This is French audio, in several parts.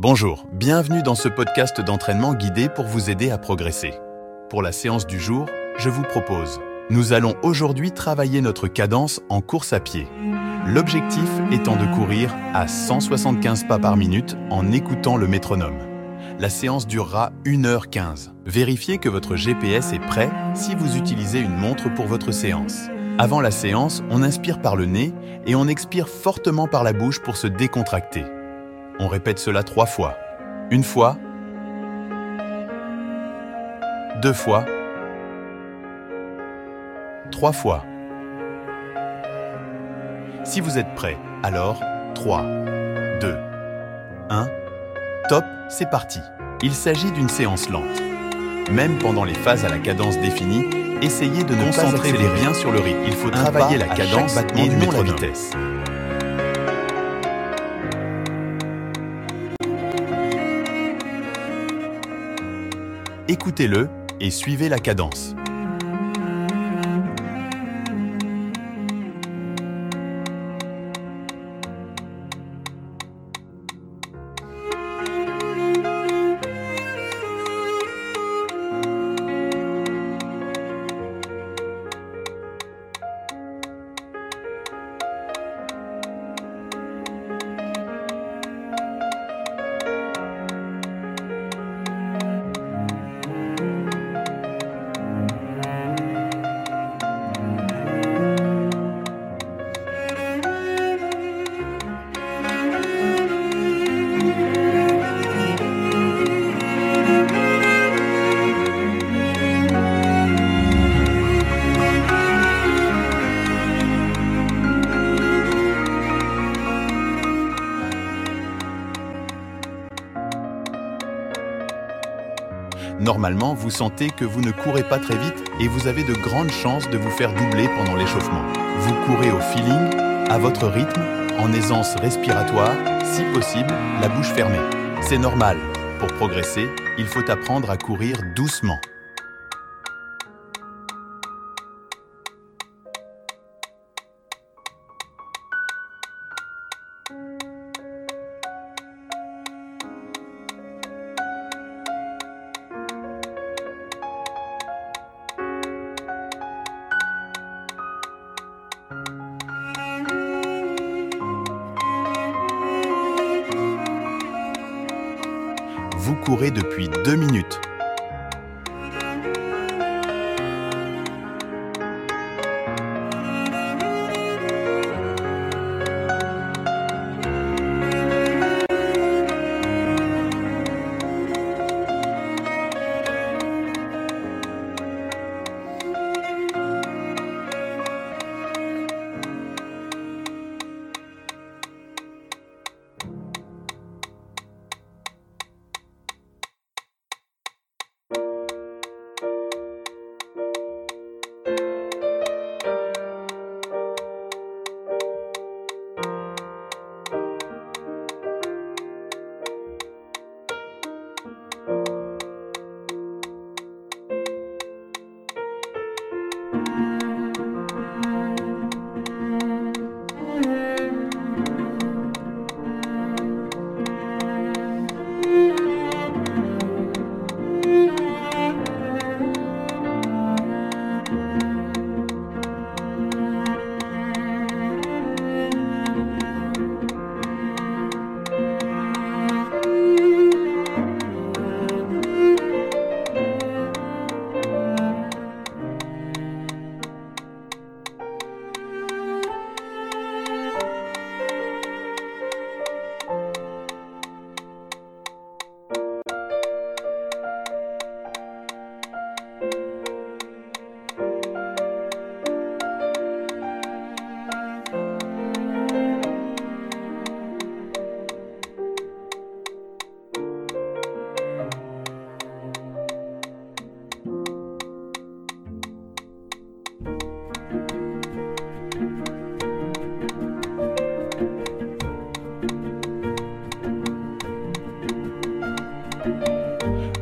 Bonjour, bienvenue dans ce podcast d'entraînement guidé pour vous aider à progresser. Pour la séance du jour, je vous propose, nous allons aujourd'hui travailler notre cadence en course à pied. L'objectif étant de courir à 175 pas par minute en écoutant le métronome. La séance durera 1h15. Vérifiez que votre GPS est prêt si vous utilisez une montre pour votre séance. Avant la séance, on inspire par le nez et on expire fortement par la bouche pour se décontracter. On répète cela trois fois. Une fois, deux fois, trois fois. Si vous êtes prêt, alors 3, 2, 1, top, c'est parti. Il s'agit d'une séance lente. Même pendant les phases à la cadence définie, essayez de ne pas accélérer rien sur le rythme. Il faut travailler la cadence et non la vitesse. Écoutez-le et suivez la cadence. Vous sentez que vous ne courez pas très vite et vous avez de grandes chances de vous faire doubler pendant l'échauffement. Vous courez au feeling, à votre rythme, en aisance respiratoire, si possible, la bouche fermée. C'est normal. Pour progresser, il faut apprendre à courir doucement. Depuis deux minutes.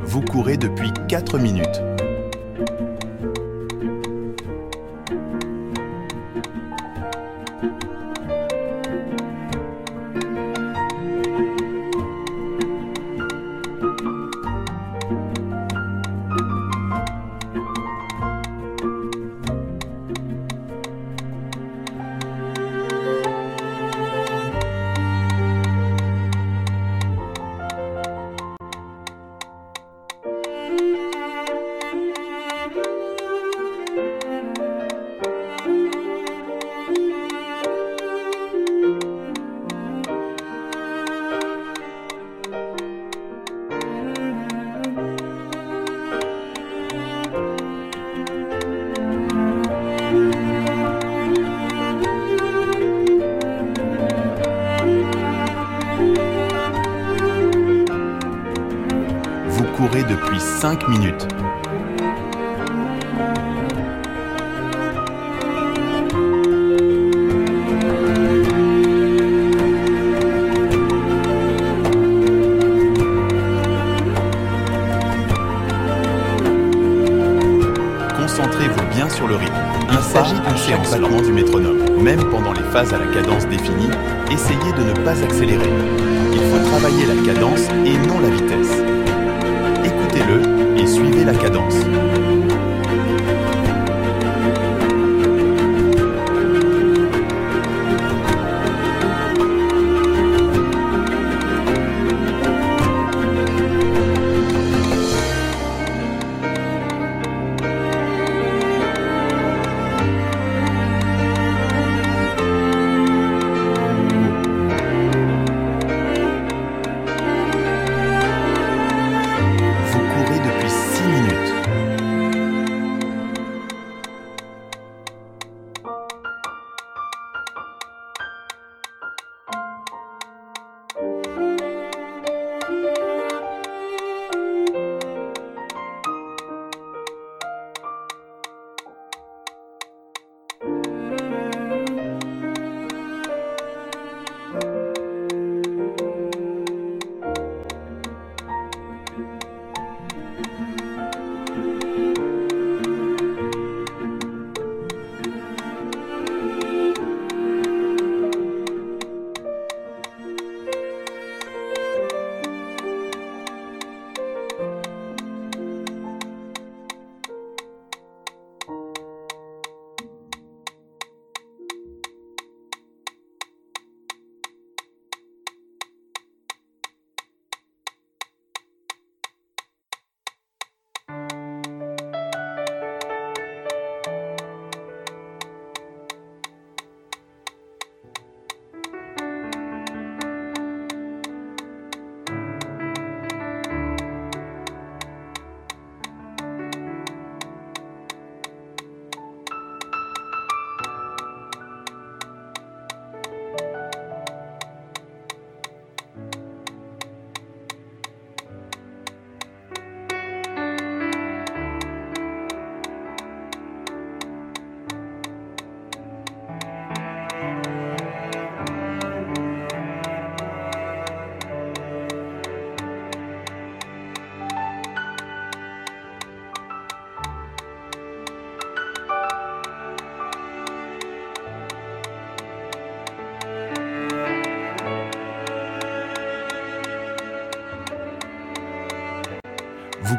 Vous courez depuis 4 minutes.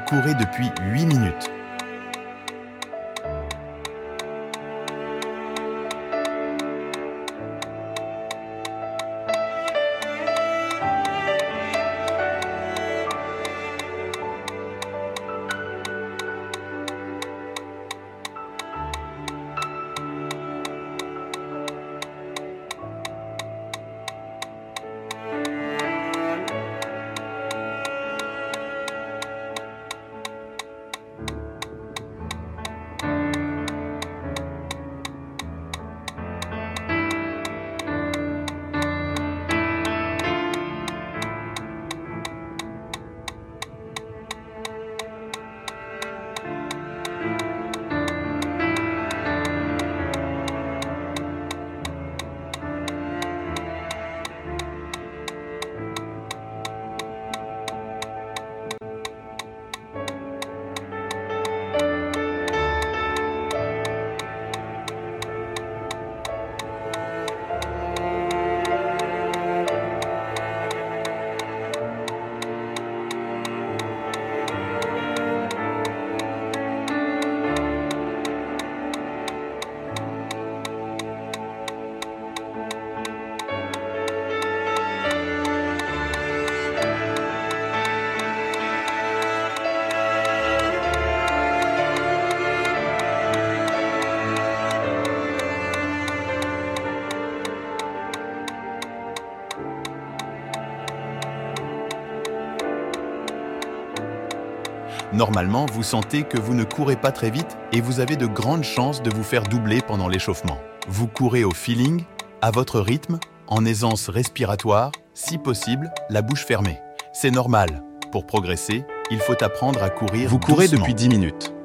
Courez depuis 8 minutes. Normalement, vous sentez que vous ne courez pas très vite et vous avez de grandes chances de vous faire doubler pendant l'échauffement. Vous courez au feeling, à votre rythme, en aisance respiratoire, si possible, la bouche fermée. C'est normal. Pour progresser, il faut apprendre à courir. Vous courez doucement. depuis 10 minutes.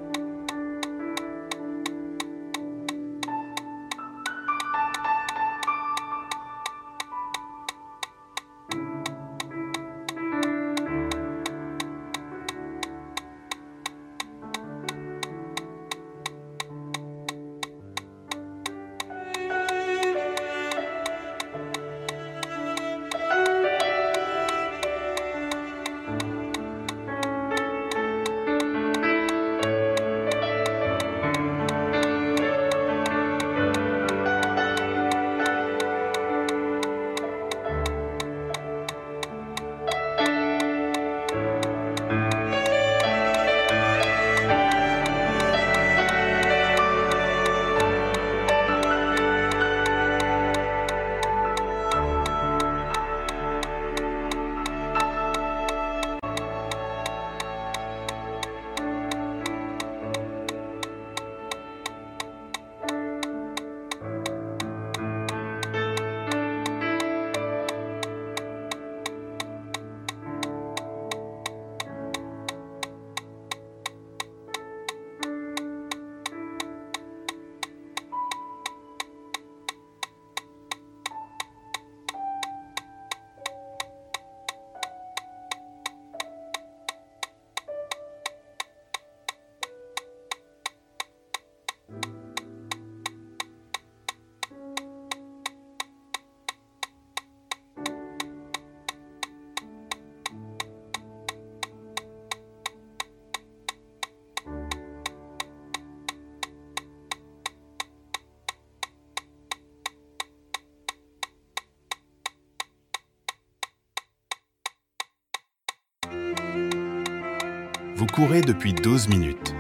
Vous courez depuis 12 minutes.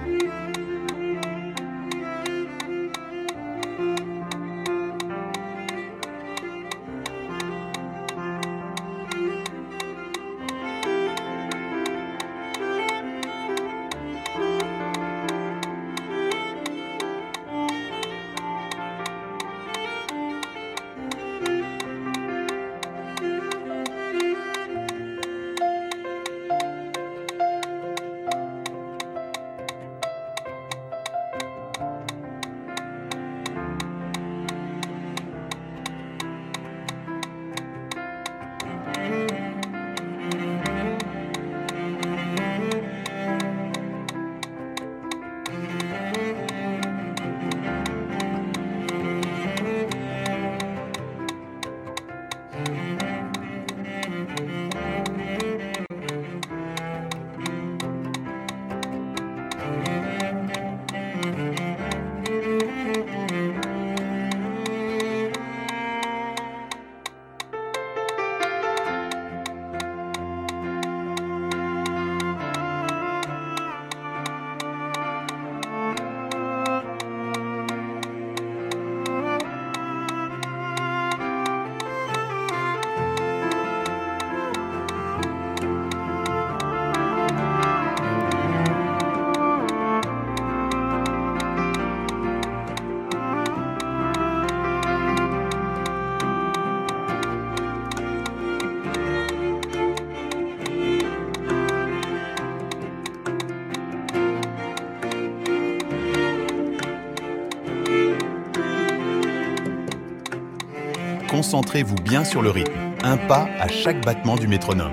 Concentrez-vous bien sur le rythme, un pas à chaque battement du métronome.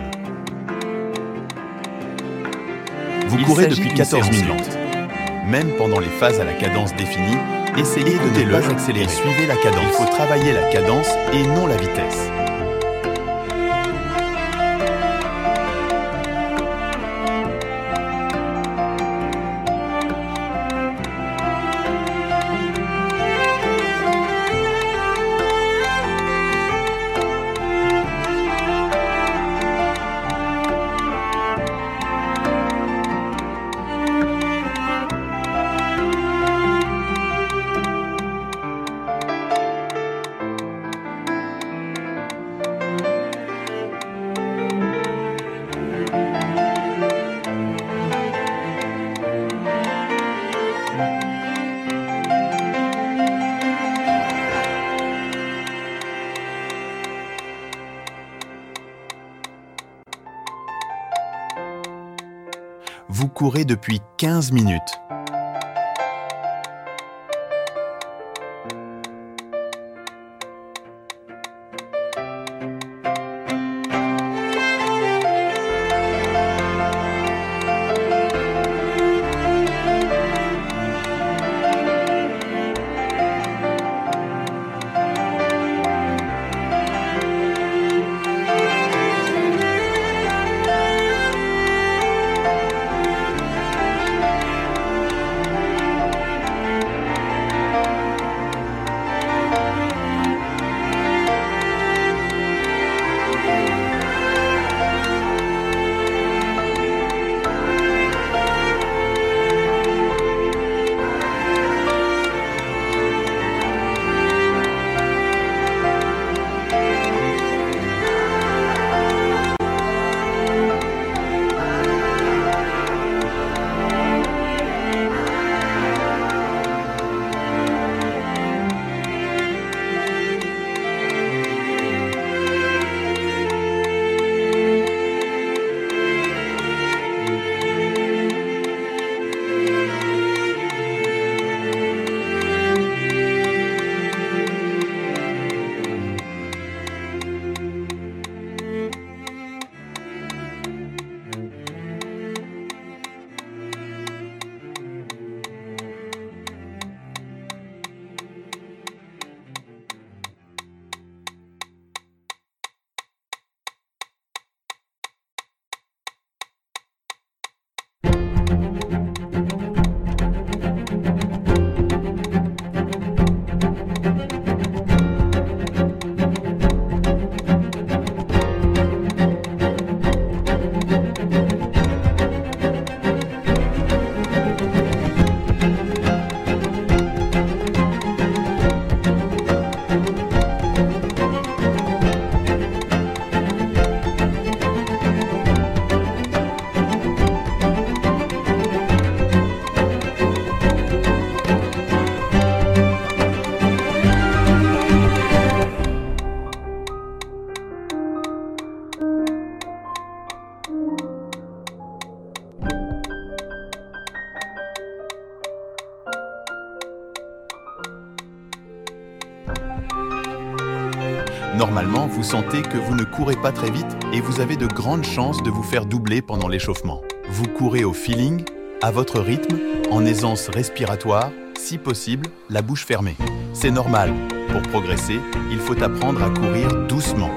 Vous Il courez depuis d'une 14 séance minutes. Même pendant les phases à la cadence définie, essayez de ne pas accélérer. Suivez la cadence. Il faut travailler la cadence et non la vitesse. Depuis 15 minutes. Sentez que vous ne courez pas très vite et vous avez de grandes chances de vous faire doubler pendant l'échauffement. Vous courez au feeling, à votre rythme, en aisance respiratoire, si possible, la bouche fermée. C'est normal. Pour progresser, il faut apprendre à courir doucement.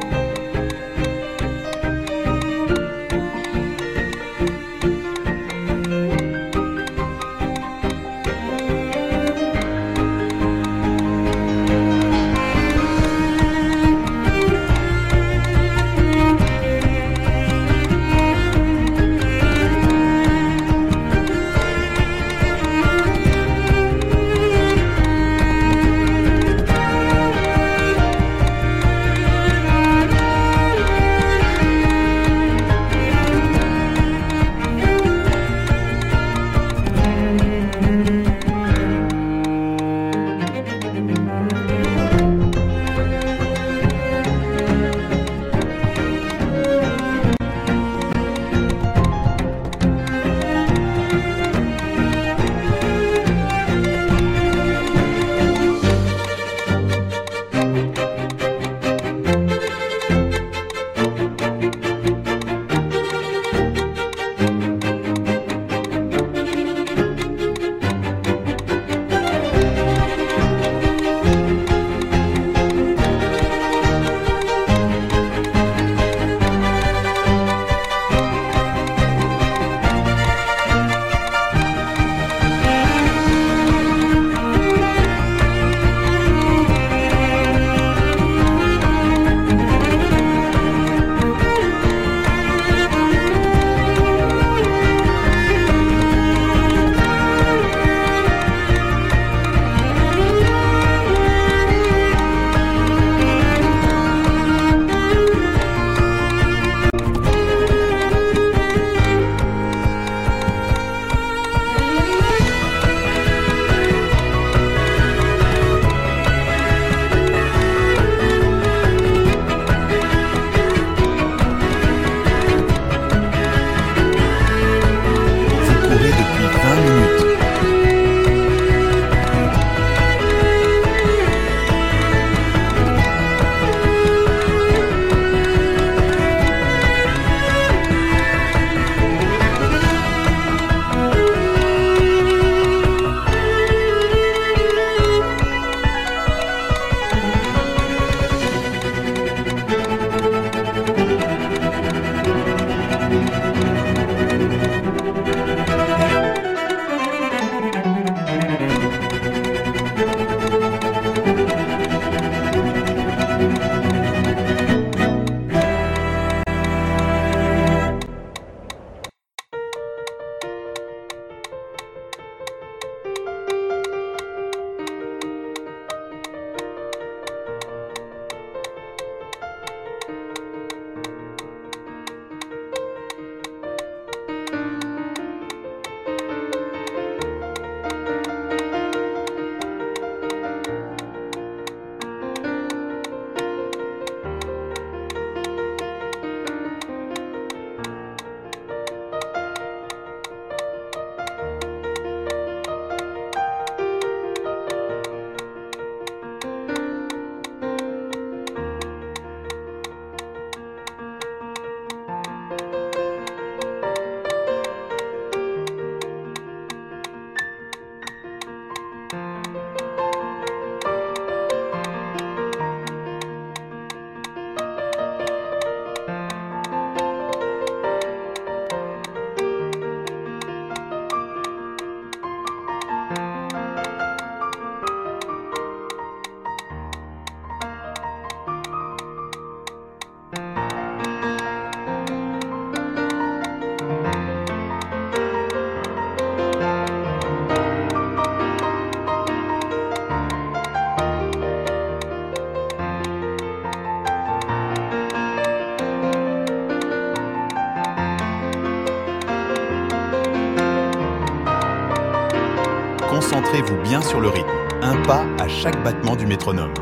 Chaque battement du métronome.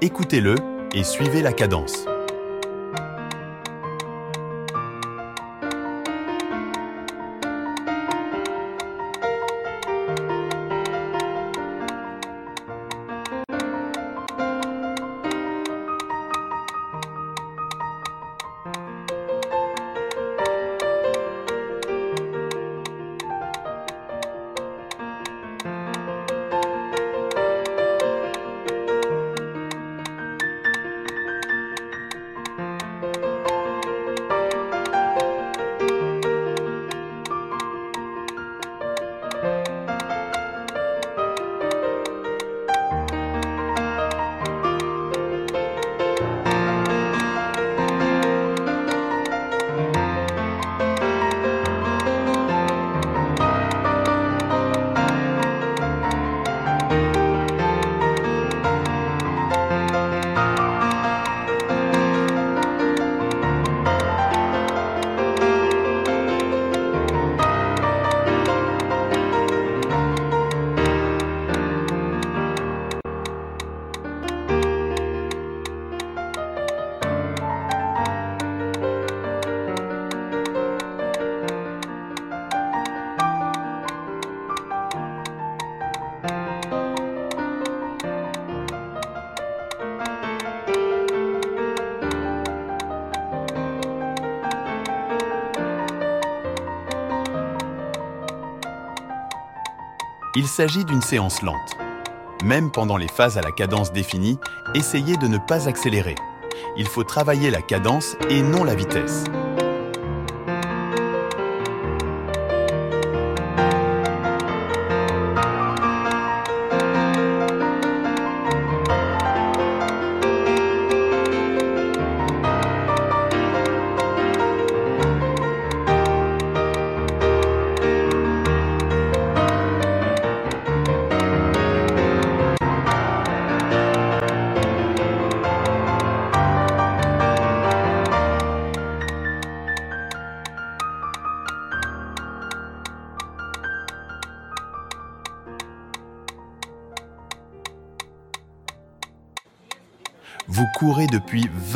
Écoutez-le et suivez la cadence. Il s'agit d'une séance lente. Même pendant les phases à la cadence définie, essayez de ne pas accélérer. Il faut travailler la cadence et non la vitesse.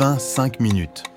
25 minutes.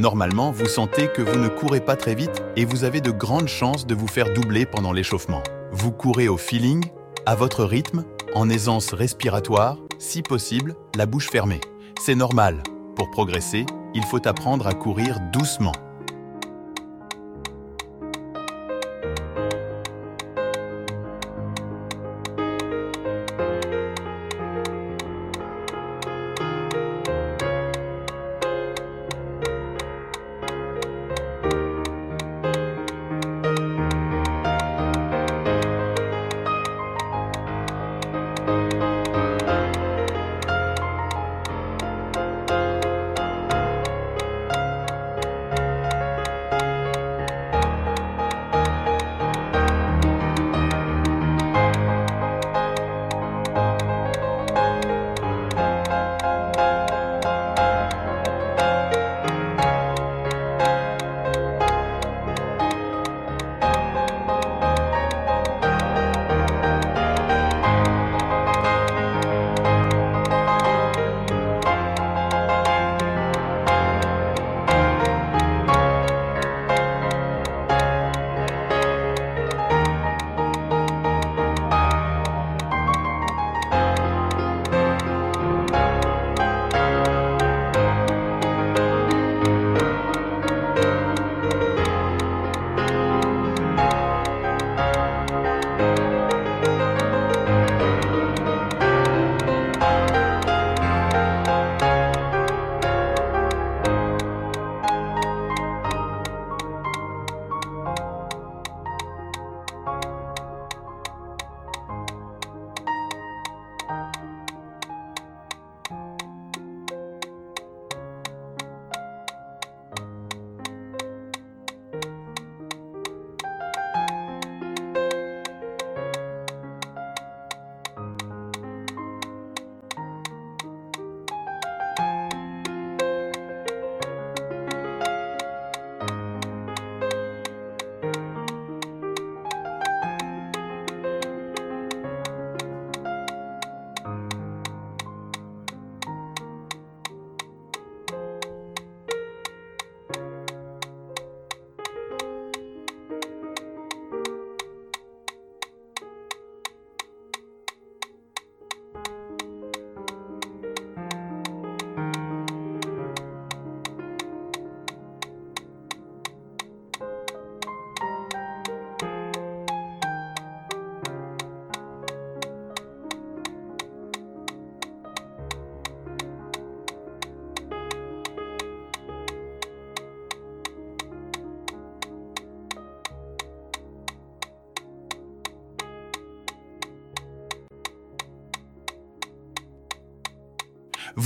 Normalement, vous sentez que vous ne courez pas très vite et vous avez de grandes chances de vous faire doubler pendant l'échauffement. Vous courez au feeling, à votre rythme, en aisance respiratoire, si possible, la bouche fermée. C'est normal. Pour progresser, il faut apprendre à courir doucement.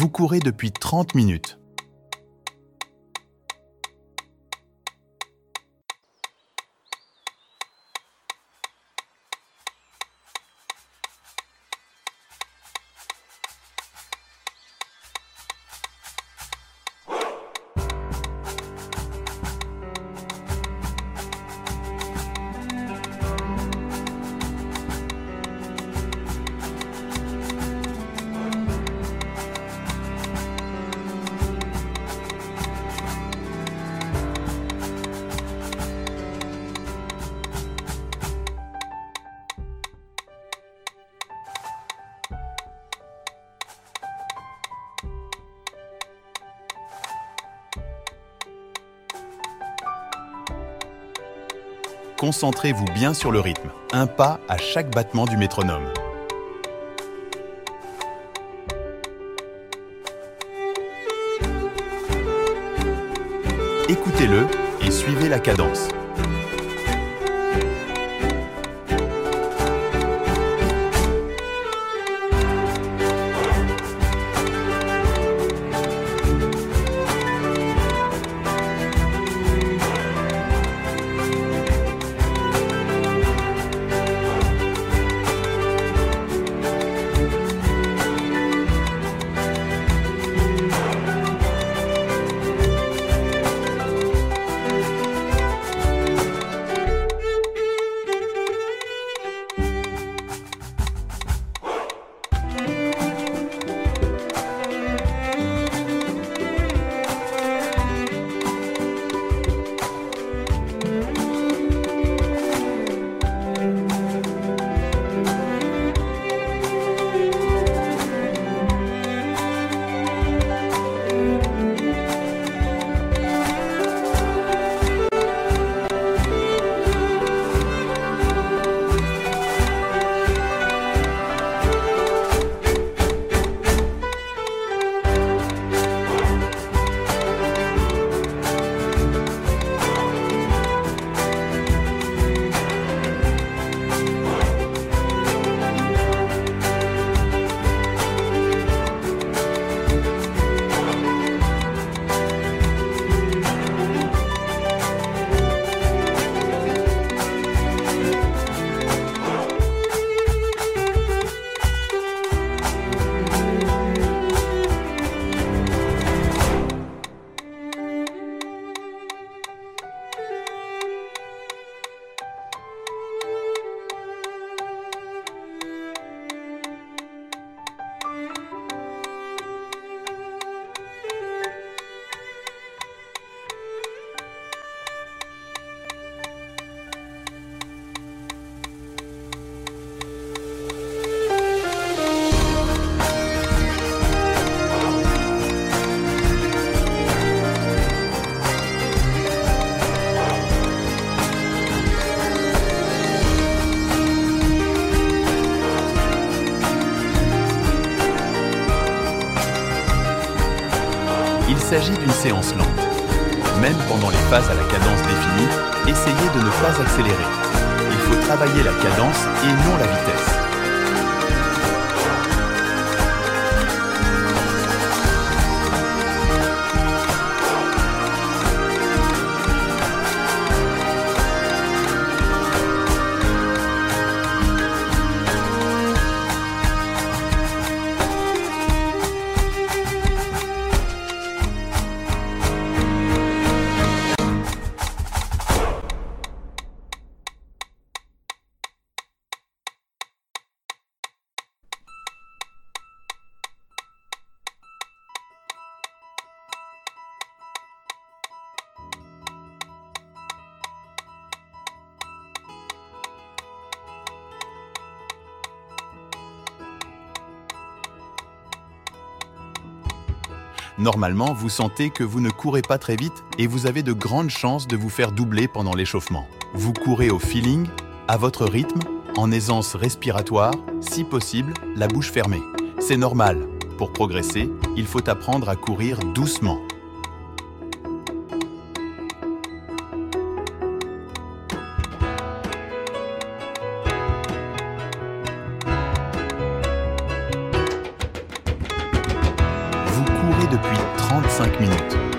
Vous courez depuis 30 minutes. Concentrez-vous bien sur le rythme, un pas à chaque battement du métronome. Écoutez-le et suivez la cadence. Même pendant les phases à la cadence définie, essayez de ne pas accélérer. Il faut travailler la cadence et non la vitesse. Normalement, vous sentez que vous ne courez pas très vite et vous avez de grandes chances de vous faire doubler pendant l'échauffement. Vous courez au feeling, à votre rythme, en aisance respiratoire, si possible, la bouche fermée. C'est normal. Pour progresser, il faut apprendre à courir doucement. Depuis 35 minutes.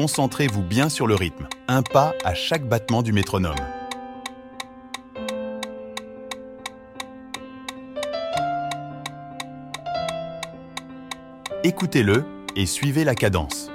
Concentrez-vous bien sur le rythme, un pas à chaque battement du métronome. Écoutez-le et suivez la cadence.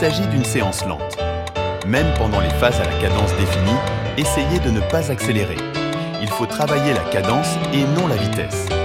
S'agit d'une séance lente. Même pendant les phases à la cadence définie, essayez de ne pas accélérer. Il faut travailler la cadence et non la vitesse.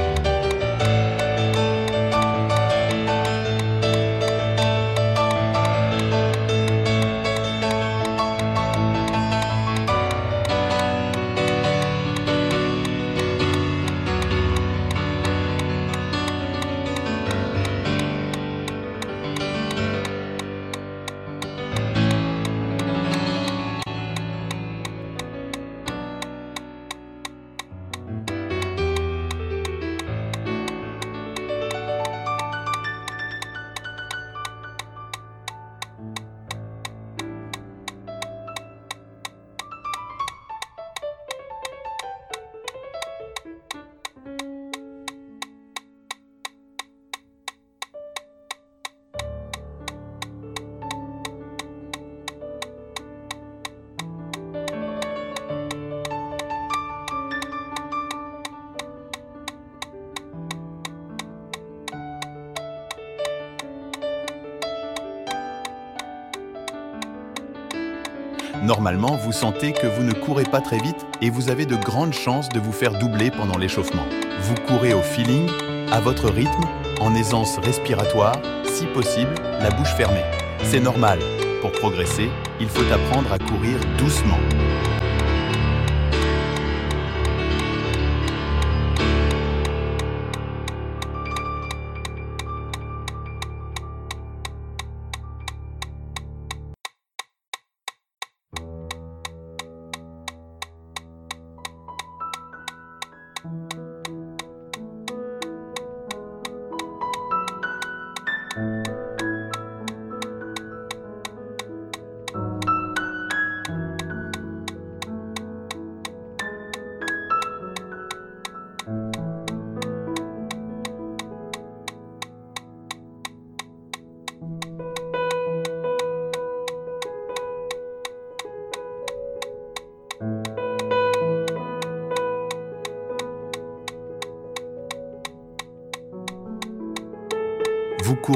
Sentez que vous ne courez pas très vite et vous avez de grandes chances de vous faire doubler pendant l'échauffement. Vous courez au feeling, à votre rythme, en aisance respiratoire, si possible, la bouche fermée. C'est normal. Pour progresser, il faut apprendre à courir doucement.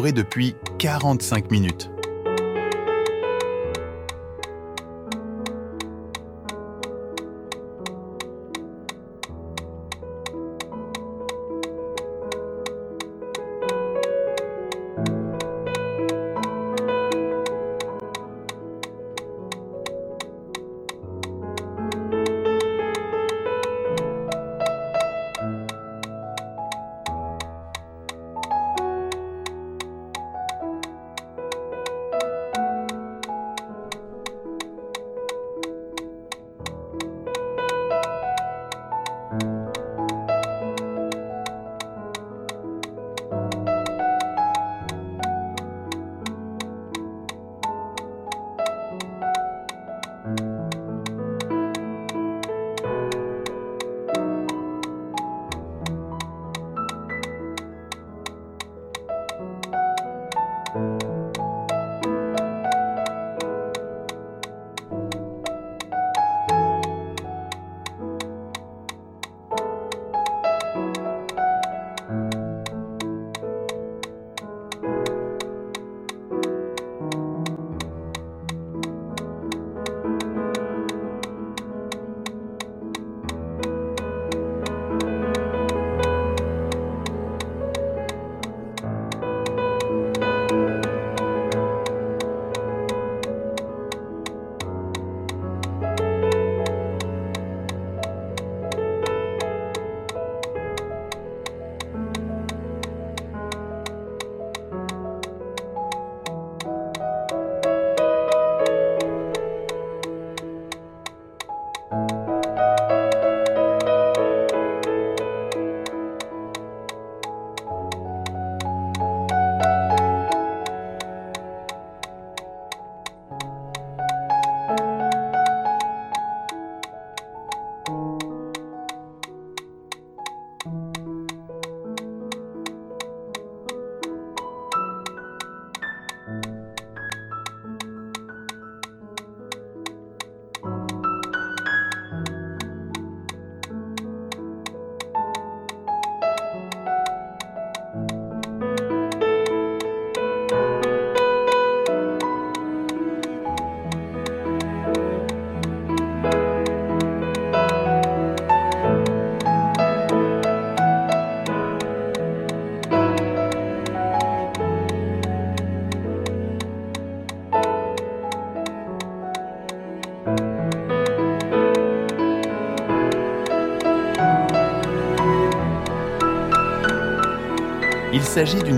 Depuis 45 minutes.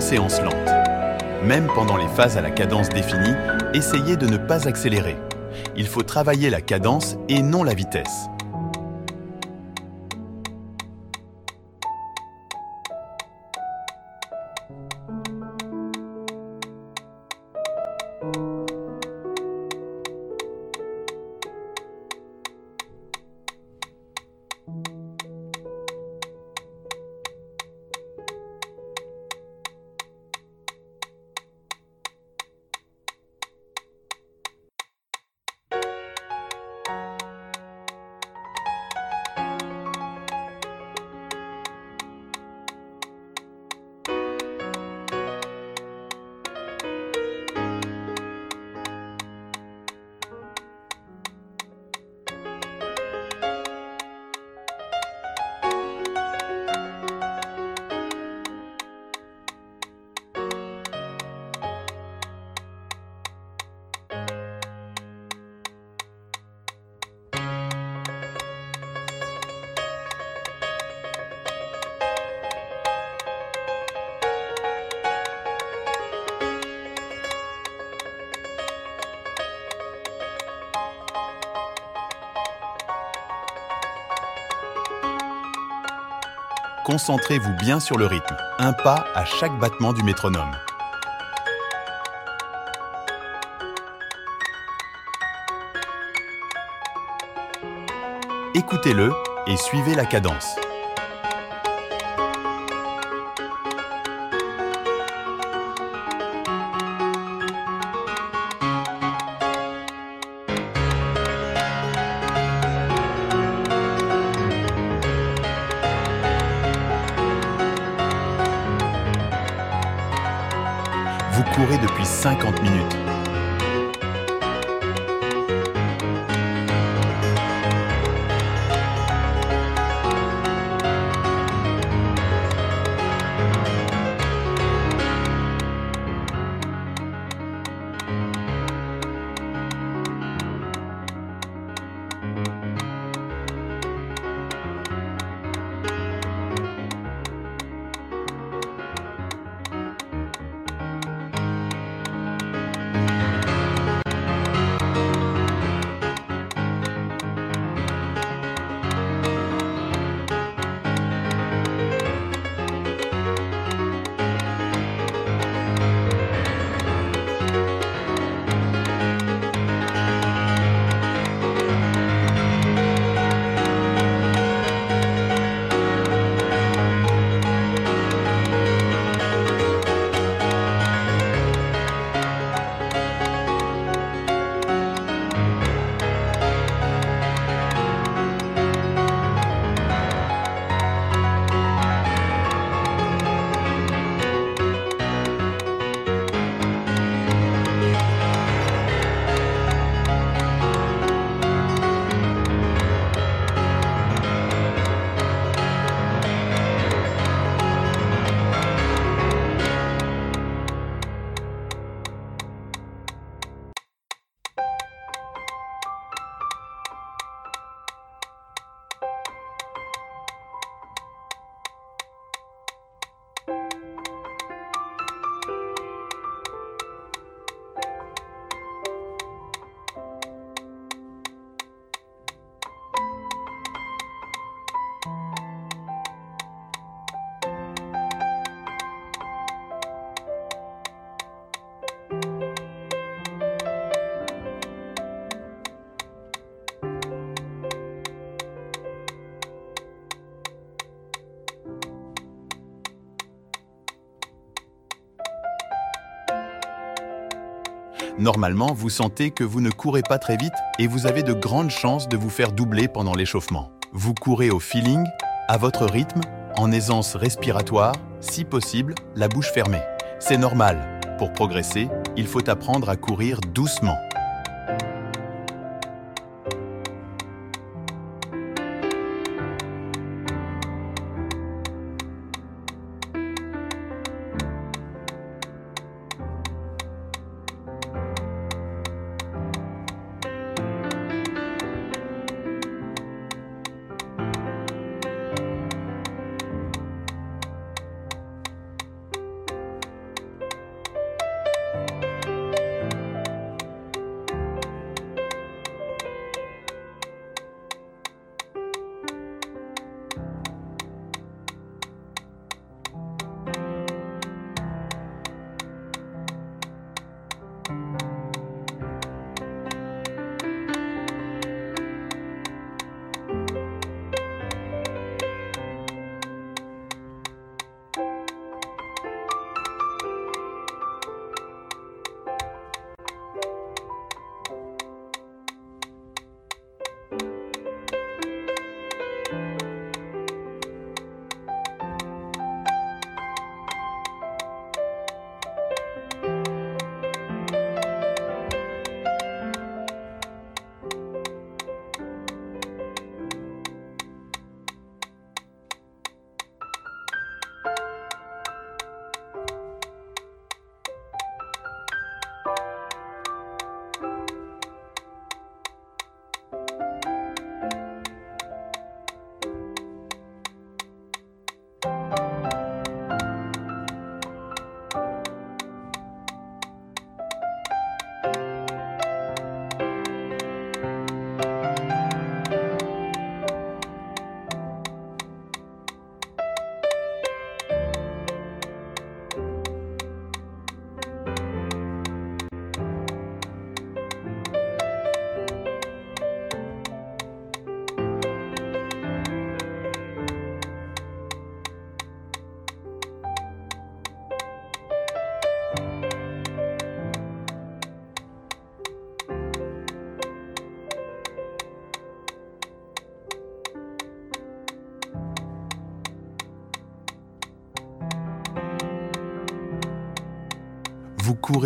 Séance lente. Même pendant les phases à la cadence définie, essayez de ne pas accélérer. Il faut travailler la cadence et non la vitesse. Concentrez-vous bien sur le rythme, un pas à chaque battement du métronome. Écoutez-le et suivez la cadence. 50 minutes. Normalement, vous sentez que vous ne courez pas très vite et vous avez de grandes chances de vous faire doubler pendant l'échauffement. Vous courez au feeling, à votre rythme, en aisance respiratoire, si possible, la bouche fermée. C'est normal. Pour progresser, il faut apprendre à courir doucement.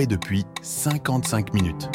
Depuis 55 minutes.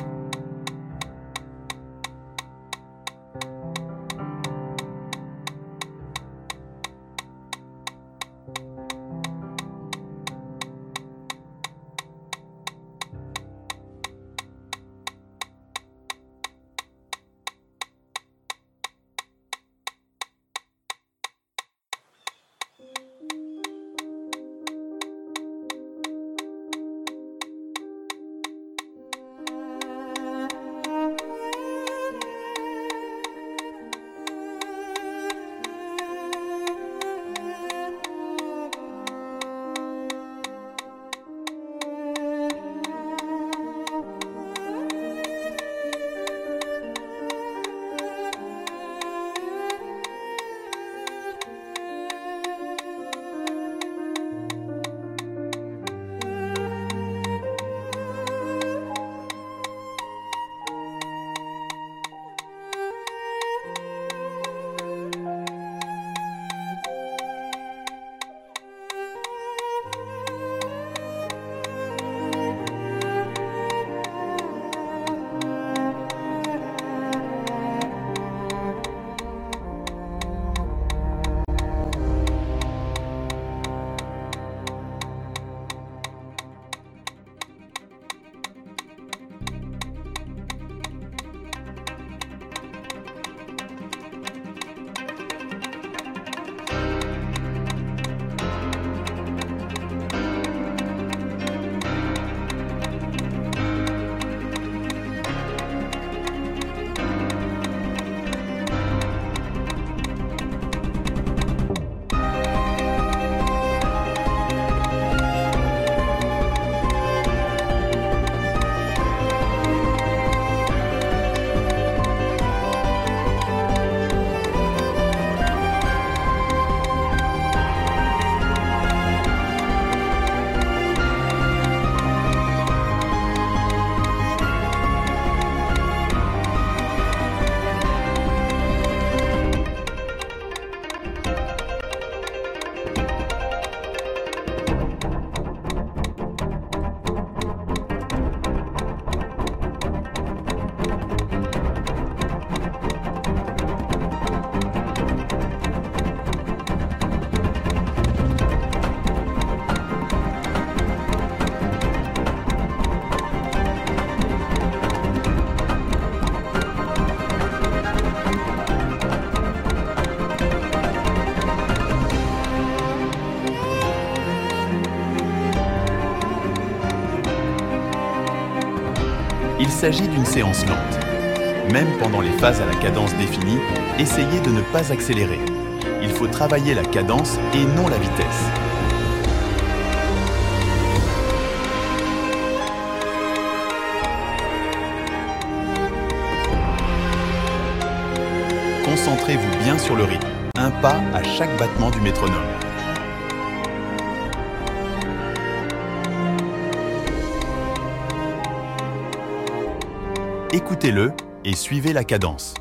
S'agit d'une séance lente. Même pendant les phases à la cadence définie, essayez de ne pas accélérer. Il faut travailler la cadence et non la vitesse. Concentrez-vous bien sur le rythme, un pas à chaque battement du métronome. Écoutez-le et suivez la cadence.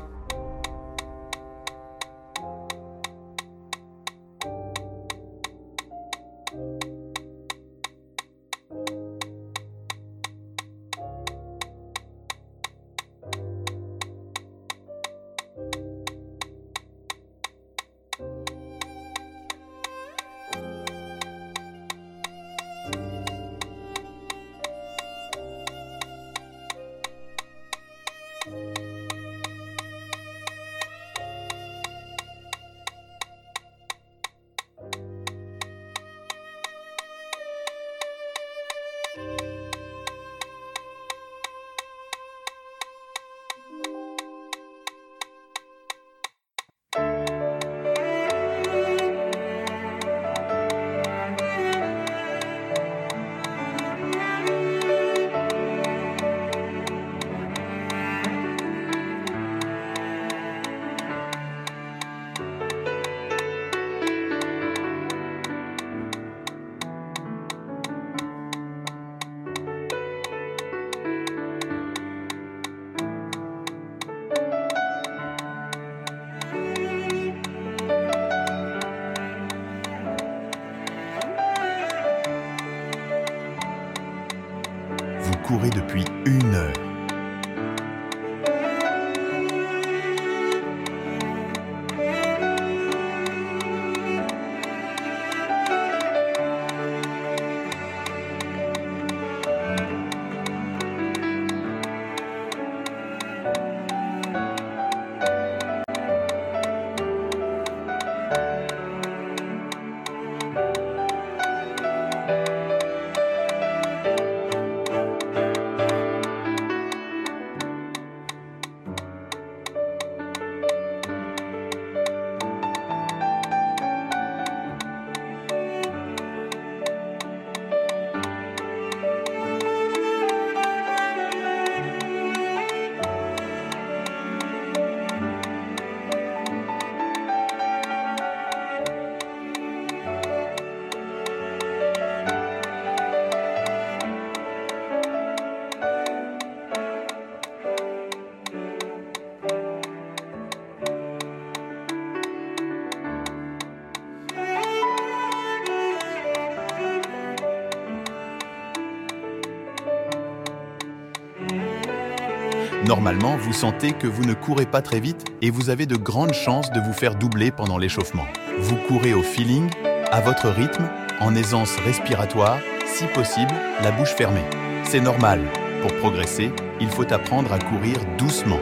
Normalement, vous sentez que vous ne courez pas très vite et vous avez de grandes chances de vous faire doubler pendant l'échauffement. Vous courez au feeling, à votre rythme, en aisance respiratoire, si possible, la bouche fermée. C'est normal. Pour progresser, il faut apprendre à courir doucement.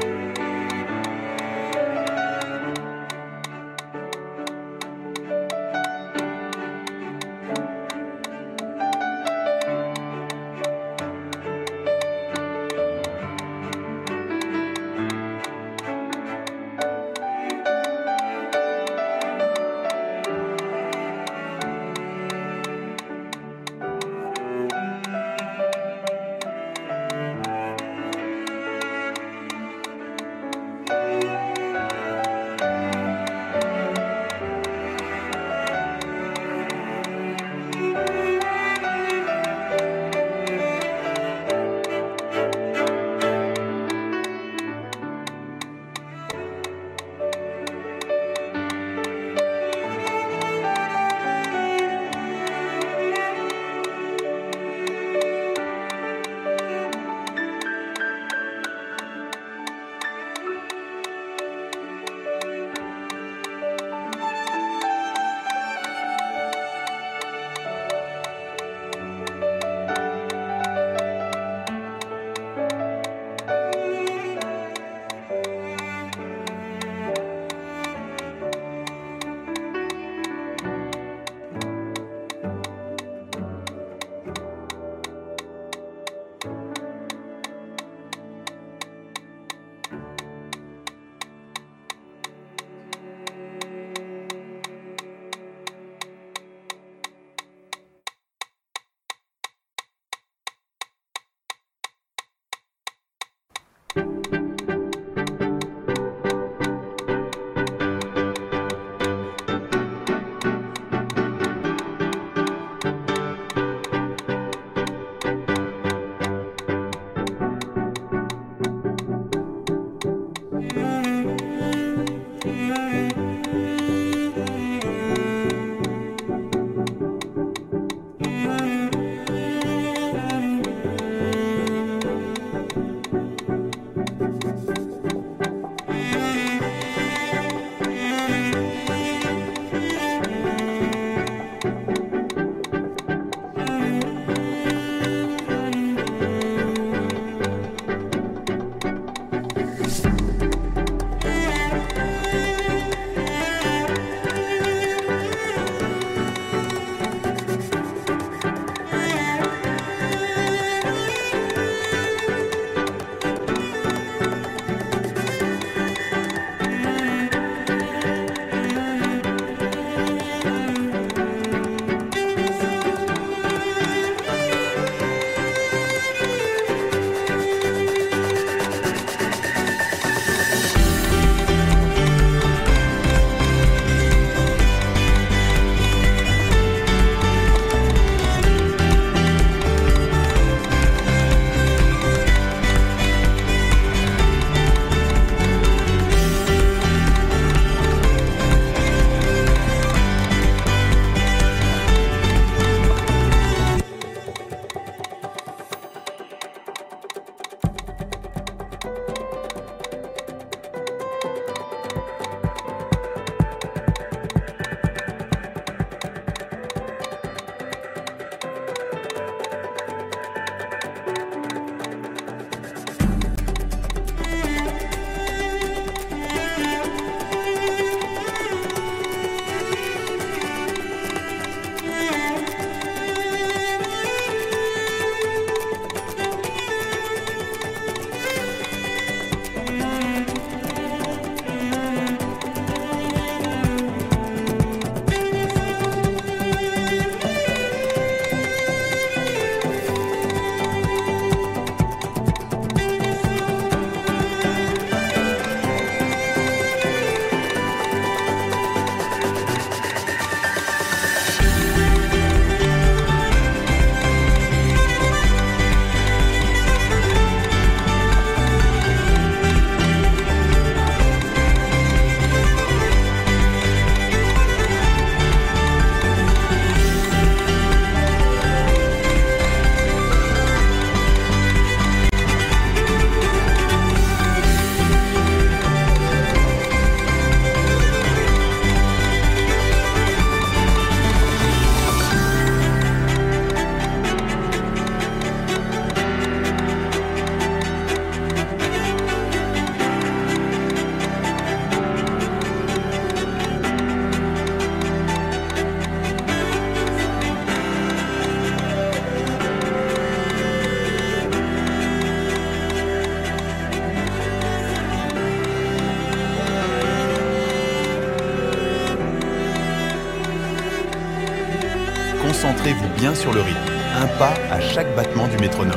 Battement du métronome.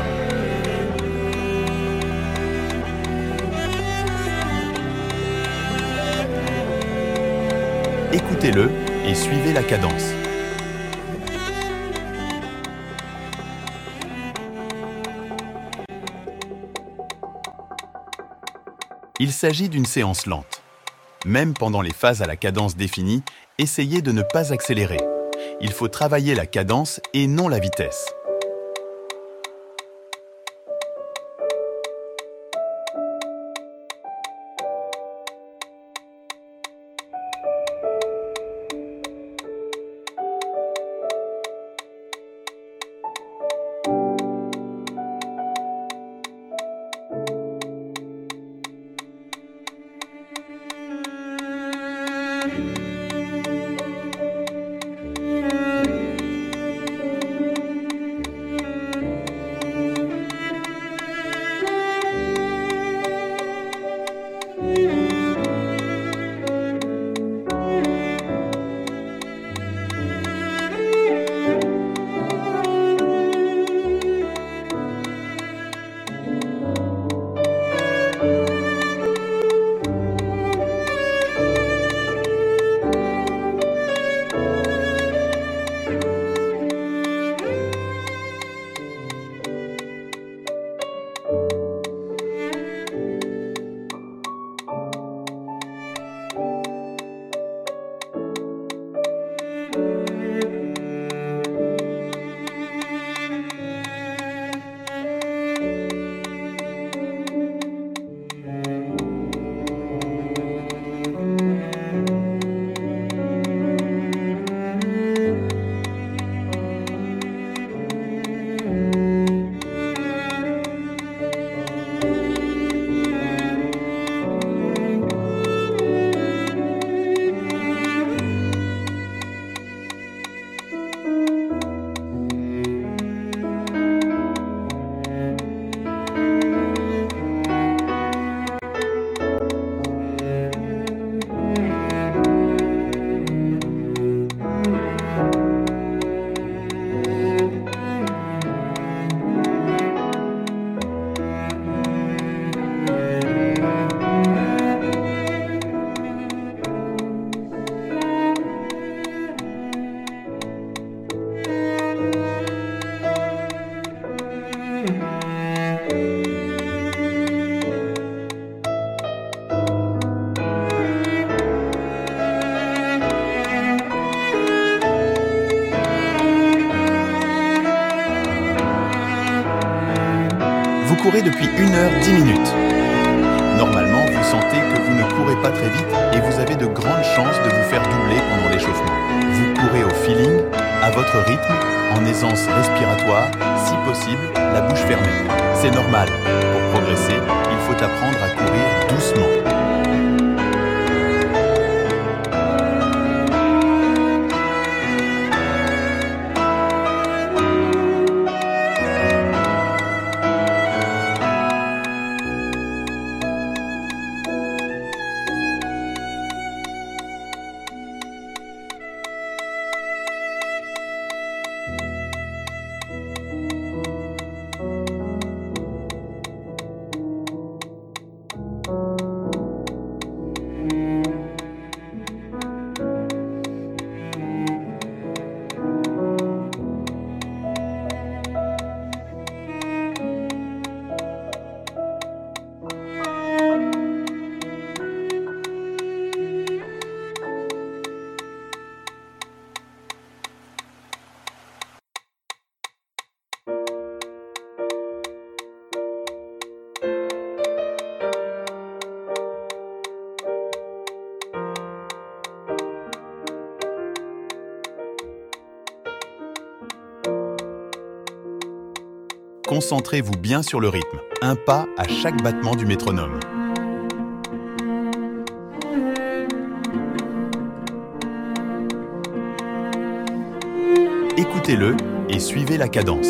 Écoutez-le et suivez la cadence. Il s'agit d'une séance lente. Même pendant les phases à la cadence définie, essayez de ne pas accélérer. Il faut travailler la cadence et non la vitesse. Depuis 1 heure 10 minutes. Concentrez-vous bien sur le rythme, un pas à chaque battement du métronome. Écoutez-le et suivez la cadence.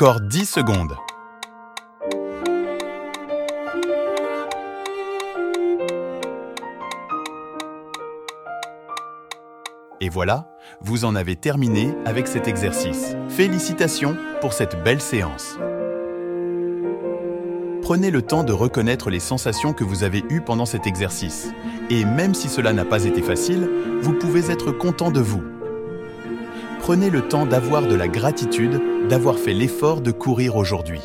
Encore 10 secondes. Et voilà, vous en avez terminé avec cet exercice. Félicitations pour cette belle séance. Prenez le temps de reconnaître les sensations que vous avez eues pendant cet exercice. Et même si cela n'a pas été facile, vous pouvez être content de vous prenez le temps d'avoir de la gratitude d'avoir fait l'effort de courir aujourd'hui.